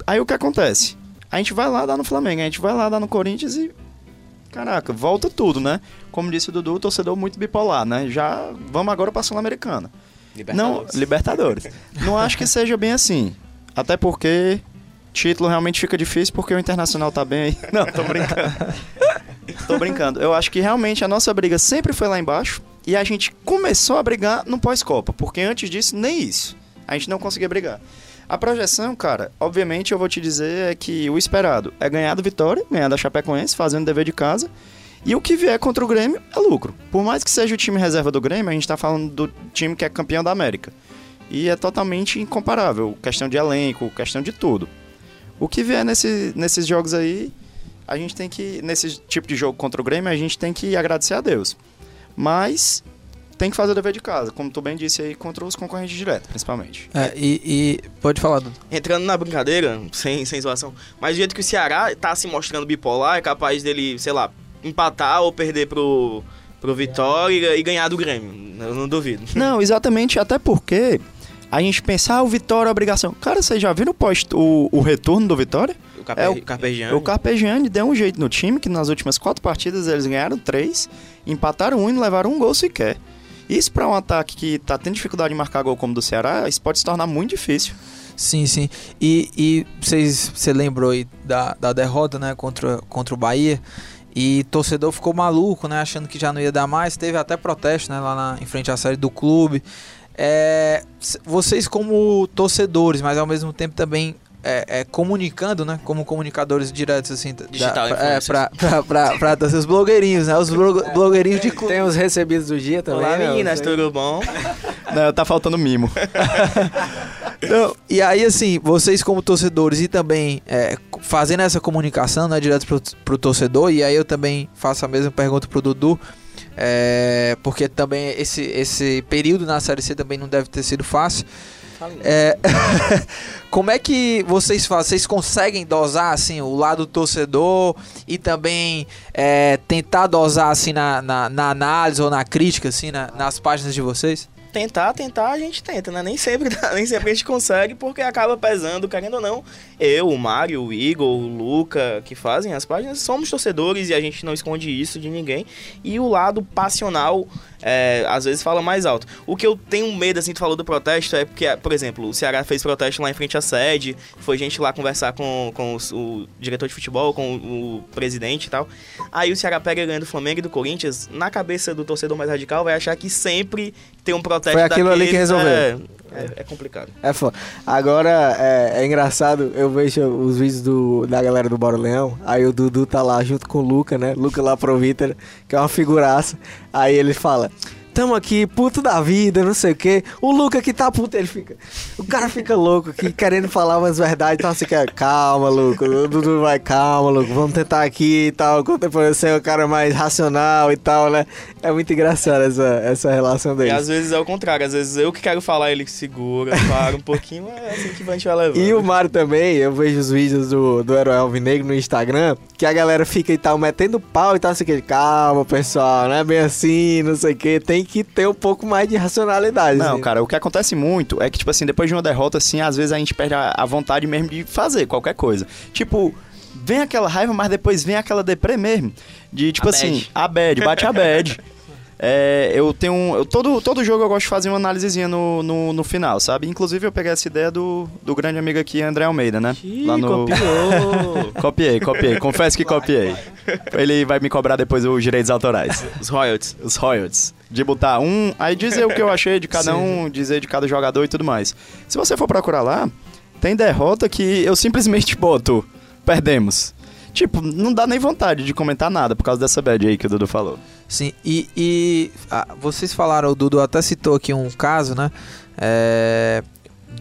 Aí o que acontece? A gente vai lá dar no Flamengo, a gente vai lá dar no Corinthians e caraca, volta tudo, né? Como disse o Dudu, o torcedor muito bipolar, né? Já vamos agora pra Sul-Americana. Não, Libertadores. Não acho que seja bem assim. Até porque título realmente fica difícil porque o Internacional tá bem aí. Não, tô brincando. tô brincando. Eu acho que realmente a nossa briga sempre foi lá embaixo e a gente começou a brigar no pós-Copa, porque antes disso nem isso. A gente não conseguia brigar. A projeção, cara, obviamente eu vou te dizer é que o esperado é ganhar do Vitória, ganhar da Chapecoense, fazendo dever de casa. E o que vier contra o Grêmio é lucro. Por mais que seja o time reserva do Grêmio, a gente tá falando do time que é campeão da América. E é totalmente incomparável. Questão de elenco, questão de tudo. O que vier nesse, nesses jogos aí, a gente tem que. Nesse tipo de jogo contra o Grêmio, a gente tem que agradecer a Deus. Mas tem que fazer o dever de casa, como tu bem disse aí, contra os concorrentes diretos, principalmente. É, e, e pode falar, Dudu. Entrando na brincadeira, sem, sem zoação, mas do jeito que o Ceará tá se mostrando bipolar, é capaz dele, sei lá, empatar ou perder pro, pro Vitória e ganhar do Grêmio. Eu não duvido. Não, exatamente, até porque a gente pensa, ah, o Vitória é obrigação. Cara, vocês já viram o, post, o, o retorno do Vitória? O Carpe, É o- Carpegiani. O Carpegiani deu um jeito no time, que nas últimas quatro partidas eles ganharam três, empataram um e não levaram um gol sequer. Isso pra um ataque que tá tendo dificuldade em marcar gol como o do Ceará, isso pode se tornar muito difícil. Sim, sim. E, e vocês, você lembrou aí da, da derrota, né, contra, contra o Bahia. E torcedor ficou maluco, né, achando que já não ia dar mais. Teve até protesto, né, lá na, em frente à sede do clube. É, vocês como torcedores, mas ao mesmo tempo também é, é, comunicando, né, como comunicadores diretos, assim, da- Digital é, influencers. pra, pra, pra, pra, pra- os blogueirinhos, né, os blo- blogueirinhos de clube. Tem os recebidos do dia também. Olá né? meninas, tudo bom? Não, tá faltando mimo. Não, e aí, assim, vocês como torcedores e também é, fazendo essa comunicação, né, direto pro, pro torcedor, e aí eu também faço a mesma pergunta pro Dudu, é, porque também esse, esse período na Série C também não deve ter sido fácil. É, como é que vocês fazem? Vocês conseguem dosar assim o lado torcedor e também é, tentar dosar assim na, na, na análise ou na crítica assim na- nas páginas de vocês? Tentar, tentar, a gente tenta, né? Nem sempre, nem sempre a gente consegue, porque acaba pesando, querendo ou não. Eu, o Mário, o Igor, o Luca, que fazem as páginas, somos torcedores e a gente não esconde isso de ninguém. E o lado passional, é, às vezes, fala mais alto. O que eu tenho medo, assim, tu falou do protesto, é porque, por exemplo, o Ceará fez protesto lá em frente à sede, foi gente lá conversar com, com os- o diretor de futebol, com o, o presidente e tal. Aí o Ceará pega ganhando do Flamengo e do Corinthians, na cabeça do torcedor mais radical, vai achar que sempre tem um protesto Foi aquilo ali que resolveu. É, é, é complicado. É foda. Agora, é, é engraçado, eu vejo os vídeos do, da galera do Bora Leão, aí o Dudu tá lá junto com o Luca, né? Luca lá pro Vitor, que é uma figuraça. Aí ele fala, tamo aqui, puto da vida, não sei o quê. O Luca que tá puto, ele fica... O cara fica louco aqui, querendo falar umas verdades, então você quer... Calma, Luca, o Dudu vai, calma, Luca, vamos tentar aqui e tal. Contemporâneo, você é o cara mais racional e tal, né? É muito engraçado essa, essa relação E deles. às vezes é o contrário, às vezes eu que quero falar, ele segura, para um pouquinho, é assim que a gente vai levando. E o Mário também, eu vejo os vídeos do, do Herói Alvinegro no Instagram, que a galera fica e tal, metendo pau e tal, assim, que calma, pessoal, não é bem assim, não sei o que, tem que ter um pouco mais de racionalidade. Não, assim. cara, o que acontece muito é que, tipo assim, depois de uma derrota, assim, às vezes a gente perde a, a vontade mesmo de fazer qualquer coisa. Tipo, vem aquela raiva, mas depois vem aquela deprê mesmo. De, tipo A assim, bad. a bad, bate a bad. É, eu tenho. um- Eu, todo, todo jogo eu gosto de fazer uma análisezinha no, no, no final, sabe? Inclusive eu peguei essa ideia do, do grande amigo aqui, André Almeida, né? Lá no. copiou. Copiei, copiei. Confesso que copiei. Ele vai me cobrar depois os direitos autorais Os royalties. os royalties. De botar um, aí dizer o que eu achei de cada um, dizer de cada jogador e tudo mais. Se você for procurar lá, tem derrota que eu simplesmente boto, perdemos. Tipo, não dá nem vontade de comentar nada por causa dessa bad aí que o Dudu falou. Sim, e, e, ah, vocês falaram, o Dudu até citou aqui um caso, né? É,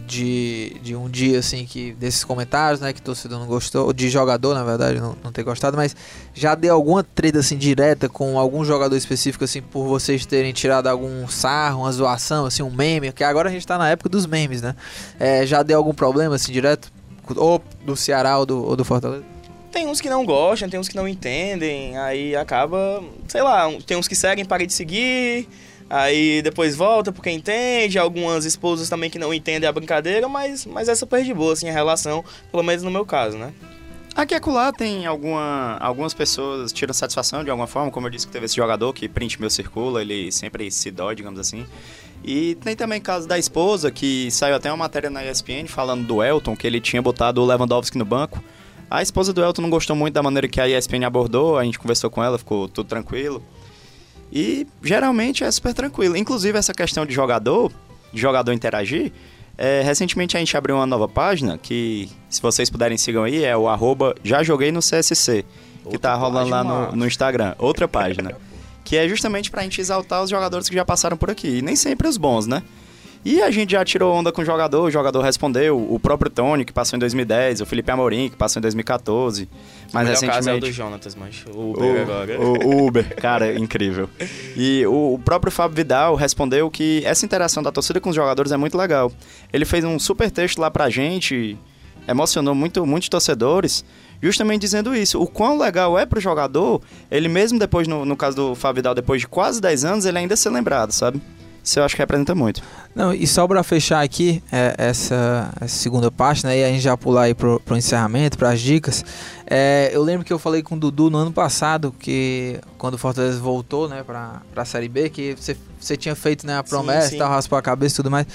de, de um dia, assim, que desses comentários, né? Que torcedor não gostou, de jogador, na verdade, não, não ter gostado, mas já deu alguma treta, assim, direta com algum jogador específico, assim, por vocês terem tirado algum sarro, uma zoação, assim, um meme, porque agora a gente tá na época dos memes, né? É, já deu algum problema, assim, direto? Ou do Ceará ou do, ou do Fortaleza? Tem uns que não gostam, tem uns que não entendem, aí acaba, sei lá, tem uns que seguem, parem de seguir, aí depois volta porque entende, algumas esposas também que não entendem a brincadeira, mas, mas é super de boa, assim, a relação, pelo menos no meu caso, né? Aqui e acolá tem alguma, algumas pessoas tiram satisfação de alguma forma, como eu disse que teve esse jogador que print meu circula, ele sempre se dói, digamos assim. E tem também caso da esposa, que saiu até uma matéria na ESPN falando do Elton, que ele tinha botado o Lewandowski no banco. A esposa do Elton não gostou muito da maneira que a ESPN abordou, a gente conversou com ela, ficou tudo tranquilo. E geralmente é super tranquilo. Inclusive essa questão de jogador, de jogador interagir, é, recentemente a gente abriu uma nova página que, se vocês puderem sigam aí, é o arroba já joguei no CSC, que Outra tá rolando lá no, no Instagram. Outra página. que é justamente pra gente exaltar os jogadores que já passaram por aqui. E nem sempre os bons, né? E a gente já tirou onda com o jogador, o jogador respondeu, o próprio Tony, que passou em 2010, o Felipe Amorim, que passou em 2014. Mais o melhor caso é o recentemente. do Jonatas, mas o Uber agora. O, o Uber, cara, incrível. E o, o próprio Fábio Vidal respondeu que essa interação da torcida com os jogadores é muito legal. Ele fez um super texto lá pra gente, emocionou muito, muitos torcedores, justamente dizendo isso. O quão legal é pro jogador, ele mesmo depois, no, no caso do Fábio Vidal, depois de quase 10 anos, ele ainda ser lembrado, sabe? Isso eu acho que representa muito. Não, e só pra fechar aqui é, essa, essa segunda parte, né? E a gente já pular aí pro, pro encerramento, pras dicas. É, eu lembro que eu falei com o Dudu no ano passado, que quando o Fortaleza voltou, né, pra, pra Série B, que você, você tinha feito né, a Sim, promessa sim. e tal, raspou a cabeça e tudo mais.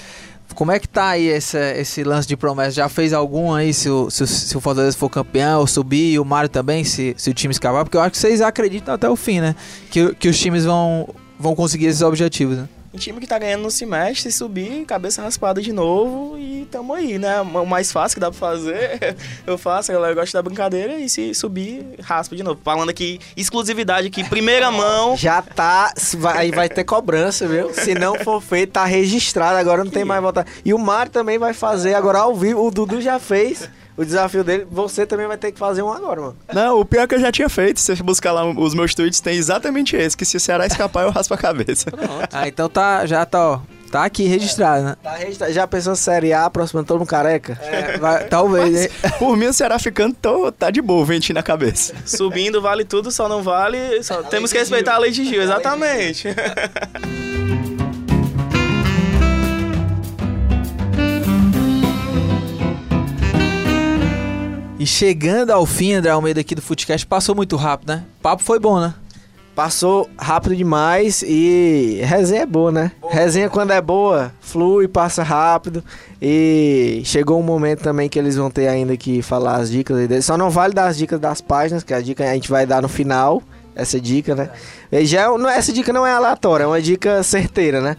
Como é que tá aí esse, esse lance de promessa? Já fez algum aí se o, se, se o Fortaleza for campeão ou subir, e o Mário também, se, se o time escapar? Porque eu acho que vocês acreditam até o fim, né? Que, que os times vão, vão conseguir esses objetivos, né? Um time que tá ganhando no semestre, subir, cabeça raspada de novo e tamo aí, né? O mais fácil que dá pra fazer, eu faço, a galera gosta da brincadeira e se subir, raspa de novo. Falando aqui, exclusividade aqui, primeira mão. Já tá. vai- Aí vai ter cobrança, viu? Se não for feito, tá registrado. Agora não tem mais volta. E o Mário também vai fazer agora ao vivo. O Dudu já fez o desafio dele. Você também vai ter que fazer um agora, mano. Não, o pior é que eu já tinha feito. Se você buscar lá os meus tweets, tem exatamente esse, que se o Ceará escapar, eu raspo a cabeça. Ah, então tá, já tá, ó. Tá aqui registrado, né? Tá registrado. Já pensou Série A, aproximando todo mundo careca? É, vai- talvez, hein? Por mim, o Ceará ficando, tô, tá de boa, ventinho na cabeça. Subindo vale tudo, só não vale. Só temos que respeitar Gil. a lei de Gil, exatamente. E chegando ao fim, André Almeida aqui do Footcast, passou muito rápido, né? O papo foi bom, né? Passou rápido demais e resenha é boa, né? Resenha quando é boa, flui, passa rápido. E chegou um momento também que eles vão ter ainda que falar as dicas aí deles. Só não vale dar as dicas das páginas, que a dica a gente vai dar no final, essa dica, né? E já é- não, essa dica não é aleatória, é uma dica certeira, né?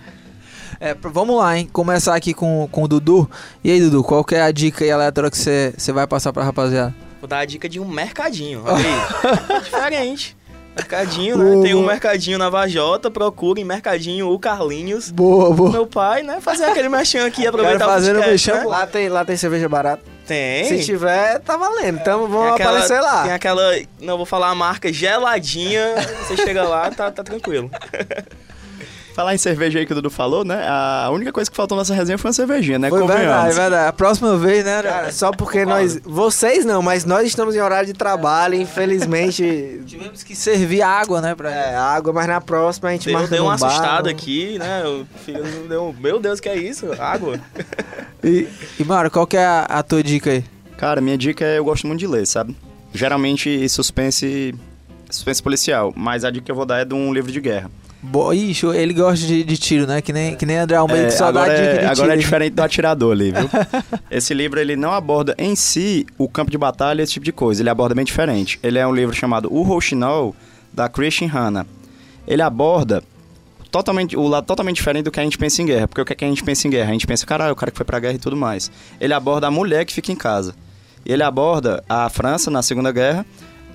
É, vamos lá, hein? Começar aqui com, com o Dudu. E aí, Dudu, qual que é a dica aí aleatória que você você vai passar pra rapaziada? Vou dar a dica de um mercadinho. Olha aí. Diferente. Mercadinho, né? Tem um mercadinho na Vajota, procurem mercadinho o Carlinhos. Boa, boa. Meu pai, né? Fazer aquele merchan aqui, aproveitar fazendo o podcast, merchan, né? Lá tem, lá tem cerveja barata. Tem. Se tiver, tá valendo. Então vamos aquela- aparecer lá. Tem aquela, não vou falar a marca, geladinha. Você chega lá, tá, tá tranquilo. Falar em cerveja aí que o Dudu falou, né? A única coisa que faltou nessa resenha foi uma cervejinha, né? Foi verdade, Convenhamos. verdade. A próxima vez, né? Cara, só porque nós. Vocês não, mas nós estamos em horário de trabalho, infelizmente. Tivemos que servir água, né, pra É, água, mas na próxima a gente Eu marca dei num uma bar, assustada num- aqui, né? O filho deu, meu Deus, que é isso? Água. E, e Mário, qual que é a, a tua dica aí? Cara, minha dica é eu gosto muito de ler, sabe? Geralmente suspense, suspense policial, mas a dica que eu vou dar é de um livro de guerra. Boa, ixi, ele gosta de, de tiro, né? Que nem, que nem André Almeida, É, que só dá agora dica é, de agora tiro. é diferente do atirador ali, viu? esse livro ele não aborda em si o campo de batalha, esse tipo de coisa. Ele aborda bem diferente. Ele é um livro chamado O Rochinol, da Christian Hanna. Ele aborda totalmente, o lado totalmente diferente do que a gente pensa em guerra. Porque o que, é que a gente pensa em guerra? A gente pensa, caralho, o cara que foi pra guerra e tudo mais. Ele aborda a mulher que fica em casa. Ele aborda a França na Segunda Guerra,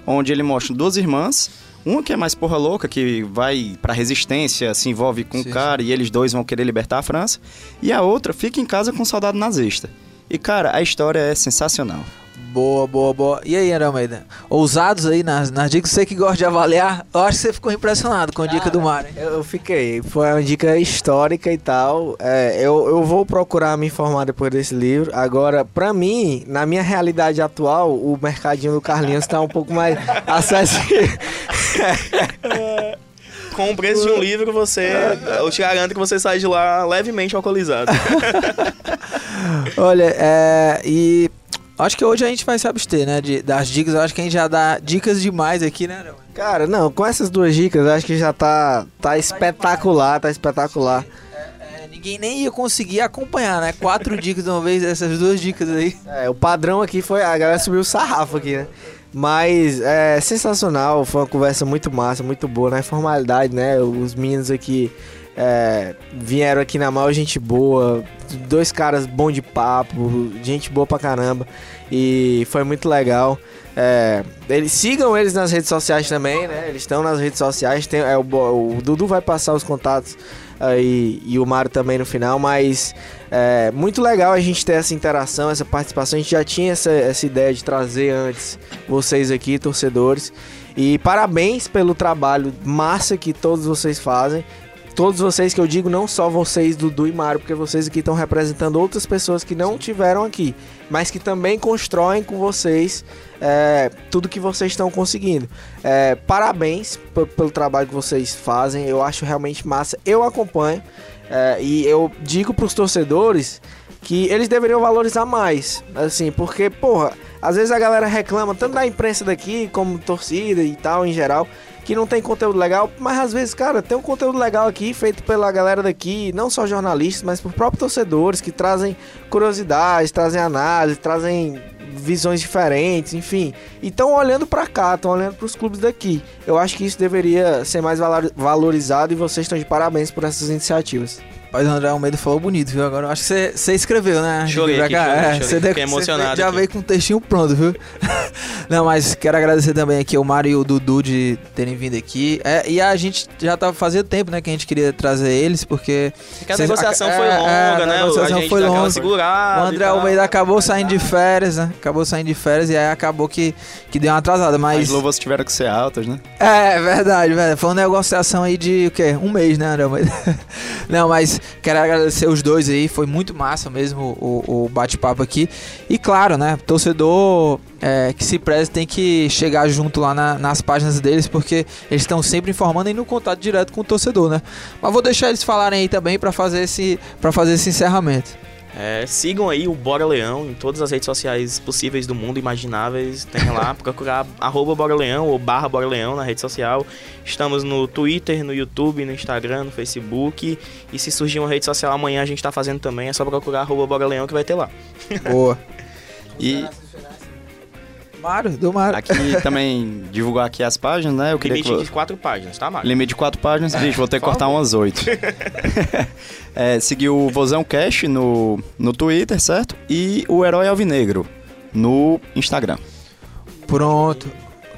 onde ele mostra duas irmãs. Uma que é mais porra louca, que vai pra resistência, se envolve com Sim, o cara e eles dois vão querer libertar a França. E a outra fica em casa com um soldado nazista. E cara, a história é sensacional. Boa, boa, boa. E aí, André Almeida? Ousados aí nas, nas dicas, você que gosta de avaliar, eu acho que você ficou impressionado com a dica do Mário. eu fiquei. Foi uma dica histórica e tal. É, eu, eu vou procurar me informar depois desse livro. Agora, pra mim, na minha realidade atual, o mercadinho do Carlinhos tá um pouco mais acessível. Com o preço de um livro, você. Eu te garanto que você sai de lá levemente alcoolizado. Olha, é, e Acho que hoje a gente vai se abster, né? De, das dicas. Eu acho que a gente já dá dicas demais aqui, né? Cara, não, com essas duas dicas, eu acho que já tá, tá espetacular, tá espetacular. É, ninguém nem ia conseguir acompanhar, né? Quatro dicas de uma vez, essas duas dicas aí. É, o padrão aqui foi. A galera subiu o sarrafo aqui, né? Mas é sensacional, foi uma conversa muito massa, muito boa, na informalidade, né? Os meninos aqui é, vieram aqui na maior gente boa, dois caras bom de papo, gente boa pra caramba. E foi muito legal. É, eles sigam eles nas redes sociais também, né? Eles estão nas redes sociais. Tem, é, o, o Dudu vai passar os contatos aí, e o Mário também no final, mas é muito legal a gente ter essa interação, essa participação. A gente já tinha essa, essa ideia de trazer antes vocês aqui, torcedores. E parabéns pelo trabalho massa que todos vocês fazem todos vocês que eu digo, não só vocês, Dudu e Mário, porque vocês aqui estão representando outras pessoas que não tiveram aqui, mas que também constroem com vocês é, tudo que vocês estão conseguindo. É, parabéns pelo trabalho que vocês fazem, eu acho realmente massa. Eu acompanho é, e eu digo para os torcedores que eles deveriam valorizar mais, assim, porque, porra, às vezes a galera reclama tanto da imprensa daqui como torcida e tal em geral que não tem conteúdo legal, mas às vezes, cara, tem um conteúdo legal aqui feito pela galera daqui, não só jornalistas, mas por próprios torcedores que trazem curiosidades, trazem análise, trazem visões diferentes, enfim. E estão olhando para cá, estão olhando para os clubes daqui. Eu acho que isso deveria ser mais valorizado e vocês estão de parabéns por essas iniciativas. Mas o André Almeida falou bonito, viu? Agora acho que você escreveu, né? Chorei aqui, chorei, é, chorei. Você Fiquei emocionado já aqui. veio com um textinho pronto, viu? Não, mas quero agradecer também aqui ao Mário e o Dudu de terem vindo aqui. É, e a gente já tá fazendo tempo, né, que a gente queria trazer eles, porque... Porque a negociação é, foi é, longa, a né? negociação a gente foi longa. segurada O André. Almeida acabou saindo de férias, né? Acabou saindo de férias e aí acabou que, que deu uma atrasada, As mas... luvas tiveram que ser altas, né? É, verdade, velho. Foi uma negociação aí de o quê? Um mês, né, André? Almeida? Não, mas quero agradecer os dois aí. Foi muito massa mesmo o, o bate-papo aqui. E claro, né? Torcedor é, que se preze tem que chegar junto lá na- nas páginas deles, porque eles estão sempre informando e no contato direto com o torcedor, né? Mas vou deixar eles falarem aí também pra fazer esse, pra fazer esse encerramento. É, sigam aí o Bora Leão em todas as redes sociais possíveis do mundo, imagináveis. Tem lá, procurar arroba Bora Leão ou barra Bora Leão na rede social. Estamos no Twitter, no YouTube, no Instagram, no Facebook. E se surgir uma rede social amanhã, a gente tá fazendo também. É só procurar arroba Bora Leão que vai ter lá. Boa. E Mário, do Mário. aqui também divulgar aqui as páginas, né? Eu queria. Limite de quatro páginas, tá, Mário? Limite de quatro páginas, bicho, vou ter que cortar umas oito. é, seguir o Vozão Cash no, no Twitter, certo? E o Herói Alvinegro no Instagram. Pronto.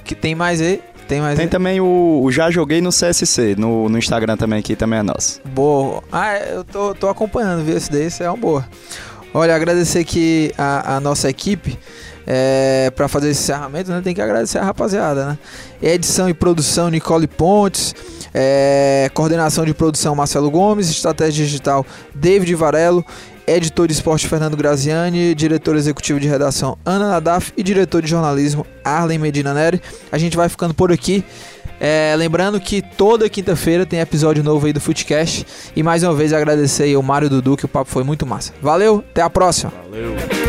Que tem mais aí? Tem mais Tem aí? também o, o Já Joguei no CSC, no, no Instagram também, que também é nosso. Boa. Ah, é, eu tô, tô acompanhando, viu? Esse daí esse é uma boa. Olha, agradecer aqui a, a nossa equipe é, para fazer esse encerramento, né? Tem que agradecer a rapaziada, né? Edição e produção Nicole Pontes, é, coordenação de produção Marcelo Gomes, estratégia digital David Varelo, editor de esporte Fernando Graziani, diretor executivo de redação Ana Nadaf e diretor de jornalismo Arlen Medina Neri. A gente vai ficando por aqui. É, lembrando que toda quinta-feira tem episódio novo aí do Footcast. E mais uma vez agradecer aí ao Mário Dudu, que o papo foi muito massa. Valeu, até a próxima. Valeu.